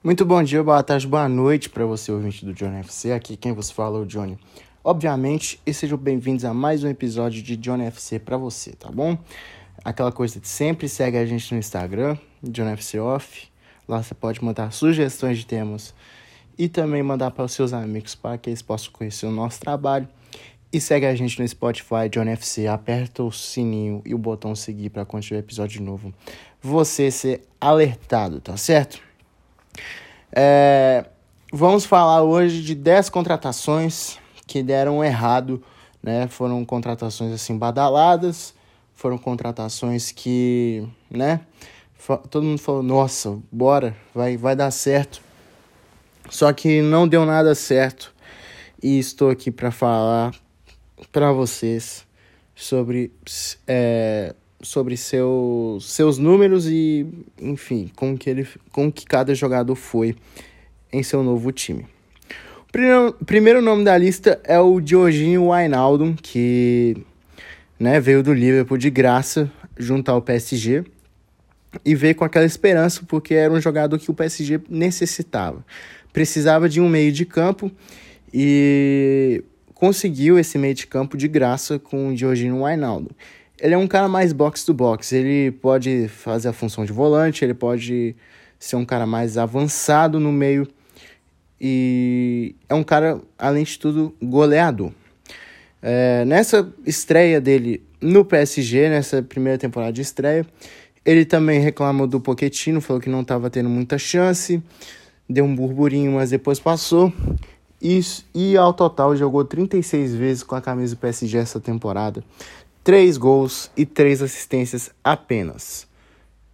Muito bom dia, boa tarde, boa noite para você, ouvinte do Johnny FC. Aqui quem você fala é o Johnny. Obviamente, e sejam bem-vindos a mais um episódio de Johnny FC para você, tá bom? Aquela coisa de sempre, segue a gente no Instagram, Johnny FC Off. Lá você pode mandar sugestões de temas e também mandar para os seus amigos para que eles possam conhecer o nosso trabalho. E segue a gente no Spotify, Johnny FC, aperta o sininho e o botão seguir para quando tiver episódio novo você ser alertado, tá certo? É, vamos falar hoje de 10 contratações que deram errado, né? Foram contratações assim badaladas, foram contratações que, né? Todo mundo falou, nossa, bora, vai, vai dar certo. Só que não deu nada certo. E estou aqui para falar para vocês sobre, é, sobre seus, seus números e, enfim, como que, ele, como que cada jogador foi em seu novo time. O primeiro, primeiro nome da lista é o Dioginho Wijnaldum, que né, veio do Liverpool de graça junto ao PSG e veio com aquela esperança porque era um jogador que o PSG necessitava. Precisava de um meio de campo e conseguiu esse meio de campo de graça com o Dioginho Wijnaldum. Ele é um cara mais box to box, ele pode fazer a função de volante, ele pode ser um cara mais avançado no meio e é um cara, além de tudo, goleador. É, nessa estreia dele no PSG, nessa primeira temporada de estreia, ele também reclamou do Pochettino, falou que não estava tendo muita chance, deu um burburinho, mas depois passou. E, e ao total jogou 36 vezes com a camisa do PSG essa temporada. 3 gols e 3 assistências apenas.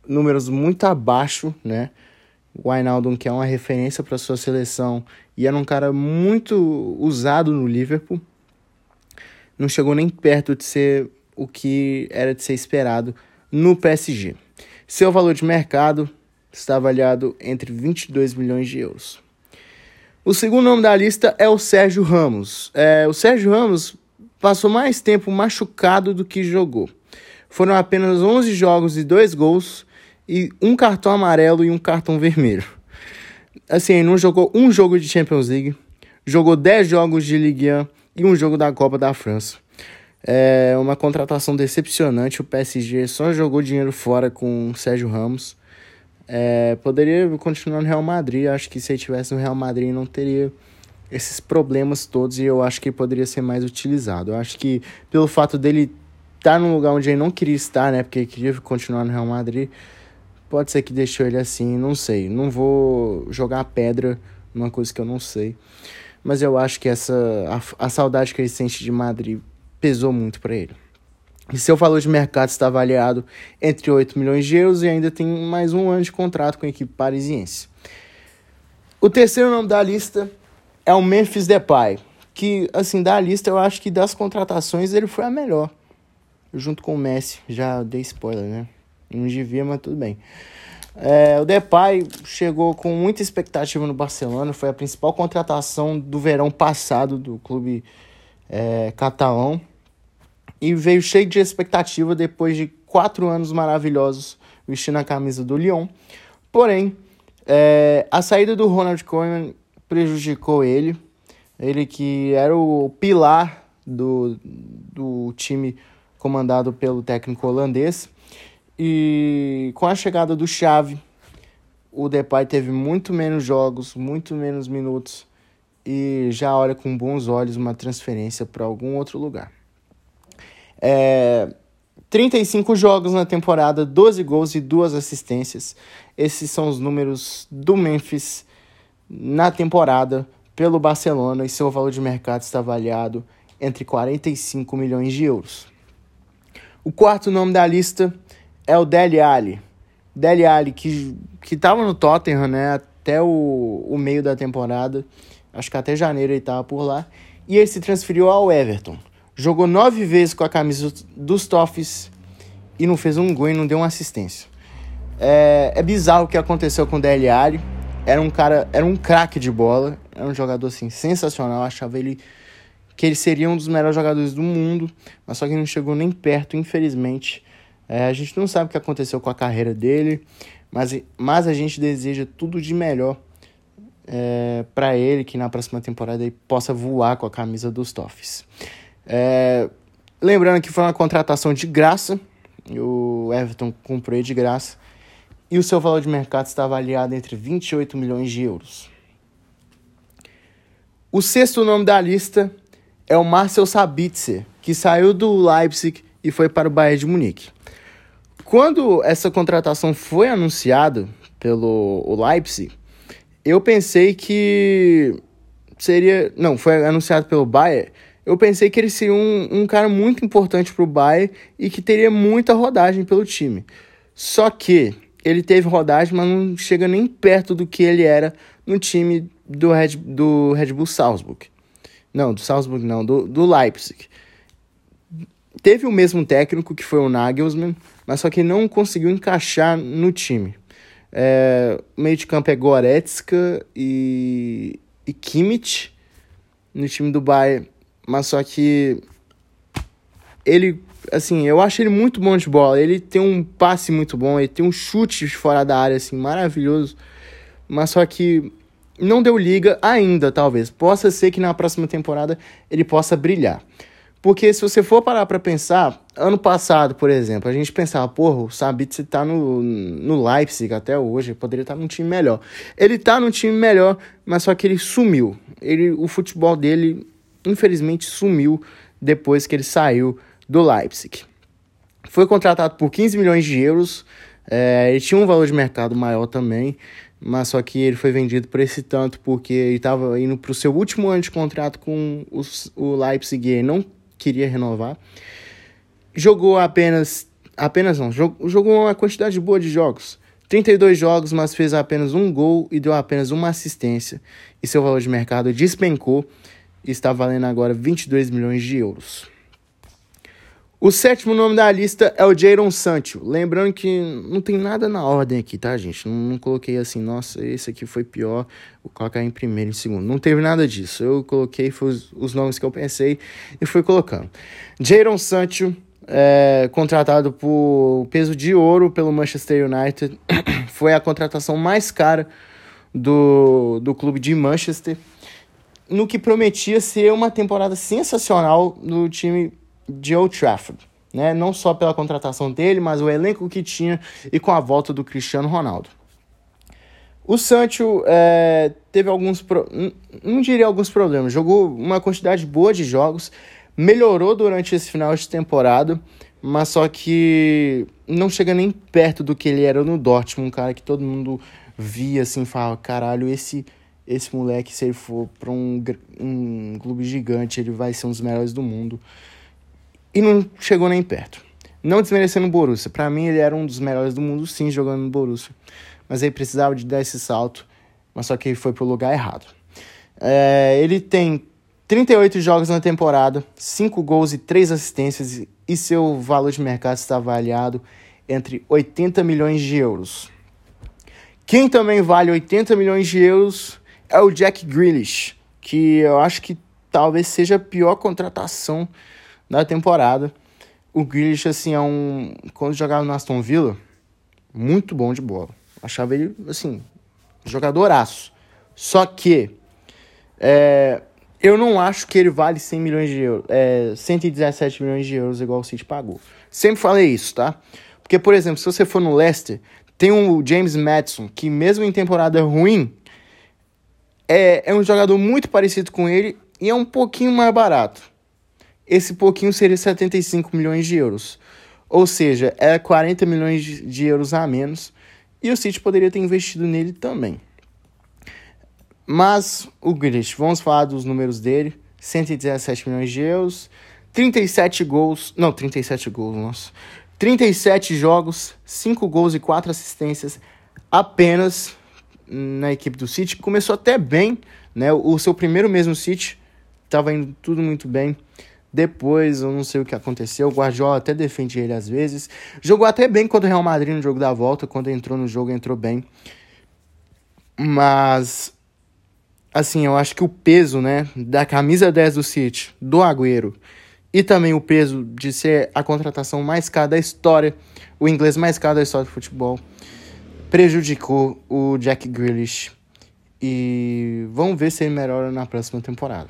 Números muito abaixo, né? O Wijnaldum, que é uma referência para sua seleção e era um cara muito usado no Liverpool, não chegou nem perto de ser o que era de ser esperado no PSG. Seu valor de mercado está avaliado entre 22 milhões de euros. O segundo nome da lista é o Sérgio Ramos. É, o Sérgio Ramos passou mais tempo machucado do que jogou. Foram apenas 11 jogos e 2 gols, e um cartão amarelo e um cartão vermelho. Assim, não jogou um jogo de Champions League, jogou 10 jogos de Ligue 1 e um jogo da Copa da França. É uma contratação decepcionante. O PSG só jogou dinheiro fora com o Sérgio Ramos. É, poderia continuar no Real Madrid. Acho que se ele tivesse no Real Madrid não teria esses problemas todos e eu acho que poderia ser mais utilizado. Eu acho que pelo fato dele estar num lugar onde ele não queria estar, né? Porque ele queria continuar no Real Madrid, pode ser que deixou ele assim, não sei. Não vou jogar pedra numa coisa que eu não sei. Mas eu acho que essa a, a saudade que ele sente de Madrid pesou muito para ele. E seu valor de mercado está avaliado entre 8 milhões de euros e ainda tem mais um ano de contrato com a equipe parisiense. O terceiro nome da lista é o Memphis Depay, que, assim, da lista eu acho que das contratações ele foi a melhor. Junto com o Messi, já dei spoiler, né? Não devia, mas tudo bem. É, o Depay chegou com muita expectativa no Barcelona, foi a principal contratação do verão passado do clube é, catalão e veio cheio de expectativa depois de quatro anos maravilhosos vestindo a camisa do Lyon. Porém, é, a saída do Ronald Koeman prejudicou ele, ele que era o pilar do, do time comandado pelo técnico holandês. E com a chegada do Xavi, o Depay teve muito menos jogos, muito menos minutos e já olha com bons olhos uma transferência para algum outro lugar. É, 35 jogos na temporada, 12 gols e 2 assistências. Esses são os números do Memphis na temporada pelo Barcelona e seu valor de mercado está avaliado entre 45 milhões de euros. O quarto nome da lista é o Dele Alli. Dele Alli, que estava no Tottenham né, até o, o meio da temporada, acho que até janeiro ele estava por lá, e ele se transferiu ao Everton. Jogou nove vezes com a camisa dos Toffees e não fez um gol e não deu uma assistência. É, é bizarro o que aconteceu com o Dele Alli. Era um cara, era um craque de bola, era um jogador assim sensacional. Eu achava ele que ele seria um dos melhores jogadores do mundo, mas só que não chegou nem perto, infelizmente. É, a gente não sabe o que aconteceu com a carreira dele, mas, mas a gente deseja tudo de melhor é, para ele que na próxima temporada ele possa voar com a camisa dos Toffs. É, lembrando que foi uma contratação de graça, o Everton comprou ele de graça e o seu valor de mercado está avaliado entre 28 milhões de euros. O sexto nome da lista é o Marcel Sabitzer, que saiu do Leipzig e foi para o Bayern de Munique. Quando essa contratação foi anunciada pelo Leipzig, eu pensei que seria. Não, foi anunciado pelo Bayern. Eu pensei que ele seria um, um cara muito importante para o Bayern e que teria muita rodagem pelo time. Só que ele teve rodagem, mas não chega nem perto do que ele era no time do Red, do Red Bull Salzburg. Não, do Salzburg não, do, do Leipzig. Teve o mesmo técnico que foi o Nagelsmann, mas só que não conseguiu encaixar no time. É, o meio de campo é Goretzka e, e Kimmich no time do Bayern, mas só que ele, assim, eu acho ele muito bom de bola. Ele tem um passe muito bom, ele tem um chute fora da área, assim, maravilhoso. Mas só que não deu liga ainda, talvez. Possa ser que na próxima temporada ele possa brilhar. Porque se você for parar para pensar, ano passado, por exemplo, a gente pensava, porra, o Sabitzer tá no, no Leipzig até hoje, poderia estar tá num time melhor. Ele tá num time melhor, mas só que ele sumiu. Ele, o futebol dele, infelizmente, sumiu depois que ele saiu do Leipzig. Foi contratado por 15 milhões de euros, é, ele tinha um valor de mercado maior também, mas só que ele foi vendido por esse tanto porque ele estava indo para o seu último ano de contrato com os, o Leipzig e ele não queria renovar. Jogou apenas. Apenas não, jogou uma quantidade boa de jogos. 32 jogos, mas fez apenas um gol e deu apenas uma assistência. E seu valor de mercado despencou e está valendo agora 22 milhões de euros. O sétimo nome da lista é o Jadon Sancho. Lembrando que não tem nada na ordem aqui, tá, gente? Não, não, coloquei assim, nossa, esse aqui foi pior, vou colocar em primeiro, em segundo. Não teve nada disso. Eu coloquei os, os nomes que eu pensei e fui colocando. Jadon Sancho, é, contratado por peso de ouro pelo Manchester United, foi a contratação mais cara do, do clube de Manchester, no que prometia ser uma temporada sensacional no time de Old Trafford. Né? Não só pela contratação dele, mas o elenco que tinha e com a volta do Cristiano Ronaldo. O Sancho é, teve alguns. Pro... Não diria alguns problemas. Jogou uma quantidade boa de jogos. Melhorou durante esse final de temporada. Mas só que não chega nem perto do que ele era no Dortmund. Um cara que todo mundo via assim, fala: caralho, esse, esse moleque, se ele for para um, um clube gigante, ele vai ser um dos melhores do mundo e não chegou nem perto. Não desmerecendo o Borussia. Para mim, ele era um dos melhores do mundo, sim, jogando no Borussia. Mas ele precisava de dar esse salto, mas só que ele foi pro lugar errado. É, ele tem 38 jogos na temporada, 5 gols e 3 assistências, e seu valor de mercado está avaliado entre 80 milhões de euros. Quem também vale 80 milhões de euros é o Jack Grealish, que eu acho que talvez seja a pior contratação da temporada. O Grealish, assim, é um... Quando jogava no Aston Villa, muito bom de bola. Achava ele, assim, jogadoraço. Só que... É, eu não acho que ele vale 100 milhões de euros. É, 117 milhões de euros, igual o City pagou. Sempre falei isso, tá? Porque, por exemplo, se você for no Leicester, tem o James Madison, que mesmo em temporada ruim, é, é um jogador muito parecido com ele e é um pouquinho mais barato esse pouquinho seria 75 milhões de euros. Ou seja, é 40 milhões de euros a menos. E o City poderia ter investido nele também. Mas o Grealish, vamos falar dos números dele. 117 milhões de euros, 37 gols, não, 37 gols, nossa. 37 jogos, 5 gols e 4 assistências apenas na equipe do City. Começou até bem, né? O seu primeiro mesmo City estava indo tudo muito bem. Depois, eu não sei o que aconteceu. O Guardiola até defende ele às vezes. Jogou até bem contra o Real Madrid no jogo da volta. Quando entrou no jogo, entrou bem. Mas, assim, eu acho que o peso, né, da camisa 10 do City, do Agüero, e também o peso de ser a contratação mais cara da história, o inglês mais caro da história do futebol, prejudicou o Jack Grealish. E vamos ver se ele melhora na próxima temporada.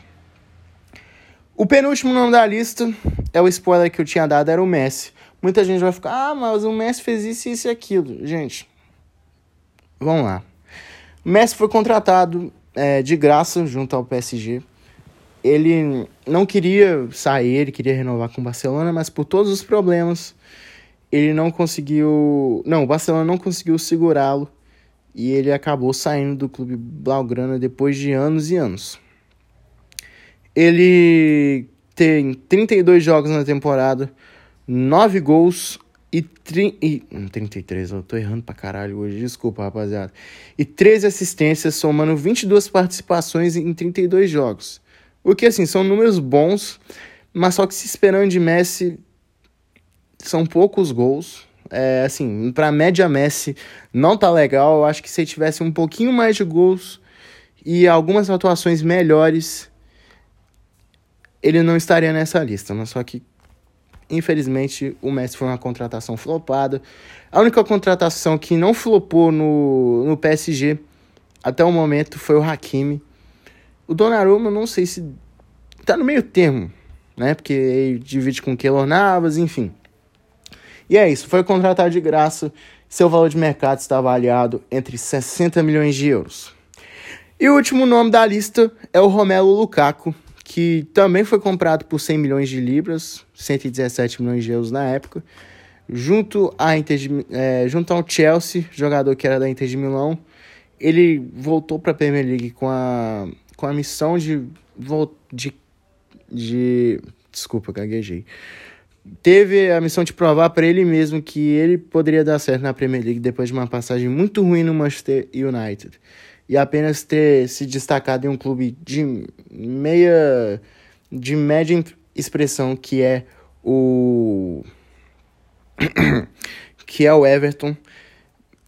O penúltimo nome da lista é o spoiler que eu tinha dado, era o Messi. Muita gente vai ficar, ah, mas o Messi fez isso, isso e aquilo. Gente, vamos lá. O Messi foi contratado é, de graça junto ao PSG. Ele não queria sair, ele queria renovar com o Barcelona, mas por todos os problemas, ele não conseguiu. Não, o Barcelona não conseguiu segurá-lo e ele acabou saindo do clube Blaugrana depois de anos e anos. Ele tem 32 jogos na temporada, 9 gols e, tri... e 33, eu tô errando pra caralho hoje, desculpa, rapaziada. E 13 assistências, somando 22 participações em 32 jogos. O que assim, são números bons, mas só que se esperando de Messi são poucos gols. É, assim, pra média Messi não tá legal. Eu acho que se ele tivesse um pouquinho mais de gols e algumas atuações melhores, ele não estaria nessa lista, mas só que infelizmente o Messi foi uma contratação flopada. A única contratação que não flopou no, no PSG até o momento foi o Hakimi. O Donnarumma não sei se tá no meio termo, né? Porque ele divide com o Keylor Navas, enfim. E é isso, foi contratado de graça. Seu valor de mercado está avaliado entre 60 milhões de euros. E o último nome da lista é o Romelo Lukaku, que também foi comprado por 100 milhões de libras, 117 milhões de euros na época, junto, a Inter de, é, junto ao Chelsea, jogador que era da Inter de Milão. Ele voltou para a Premier League com a, com a missão de, de, de. Desculpa, gaguejei. Teve a missão de provar para ele mesmo que ele poderia dar certo na Premier League depois de uma passagem muito ruim no Manchester United e apenas ter se destacado em um clube de meia de média expressão que é o que é o Everton,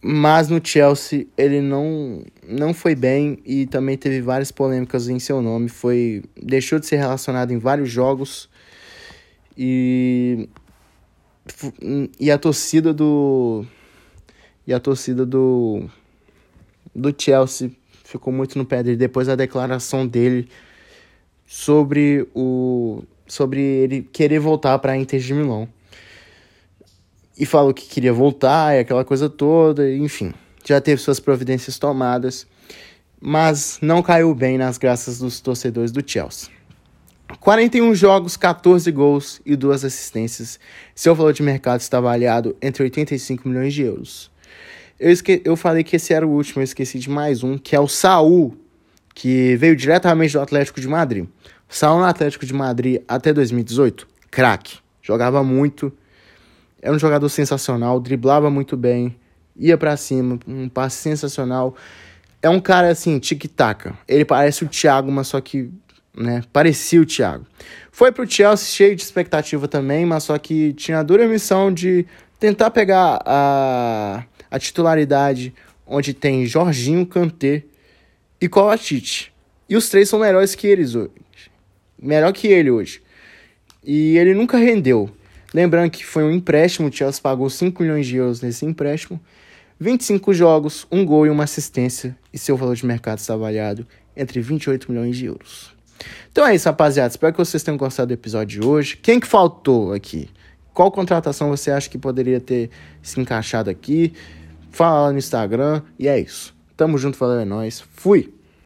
mas no Chelsea ele não não foi bem e também teve várias polêmicas em seu nome, foi deixou de ser relacionado em vários jogos. E e a torcida do e a torcida do do Chelsea ficou muito no pé dele depois da declaração dele sobre o sobre ele querer voltar para a Inter de Milão. E falou que queria voltar e aquela coisa toda, enfim, já teve suas providências tomadas, mas não caiu bem nas graças dos torcedores do Chelsea. 41 jogos, 14 gols e duas assistências. Seu valor de mercado está avaliado entre 85 milhões de euros. Eu, esque... eu falei que esse era o último, eu esqueci de mais um, que é o Saul, que veio diretamente do Atlético de Madrid. Saul no Atlético de Madrid até 2018, craque. Jogava muito, era um jogador sensacional, driblava muito bem, ia para cima, um passe sensacional. É um cara assim, tic-tac. Ele parece o Thiago, mas só que, né, parecia o Thiago. Foi pro Chelsea cheio de expectativa também, mas só que tinha a dura missão de tentar pegar a a titularidade, onde tem Jorginho, Kanté e Kovacic. E os três são melhores que eles hoje. Melhor que ele hoje. E ele nunca rendeu. Lembrando que foi um empréstimo, o Chelsea pagou 5 milhões de euros nesse empréstimo. 25 jogos, um gol e uma assistência, e seu valor de mercado está avaliado entre 28 milhões de euros. Então é isso, rapaziada. Espero que vocês tenham gostado do episódio de hoje. Quem que faltou aqui? Qual contratação você acha que poderia ter se encaixado aqui? Fala lá no Instagram. E é isso. Tamo junto, valeu, é nóis. Fui!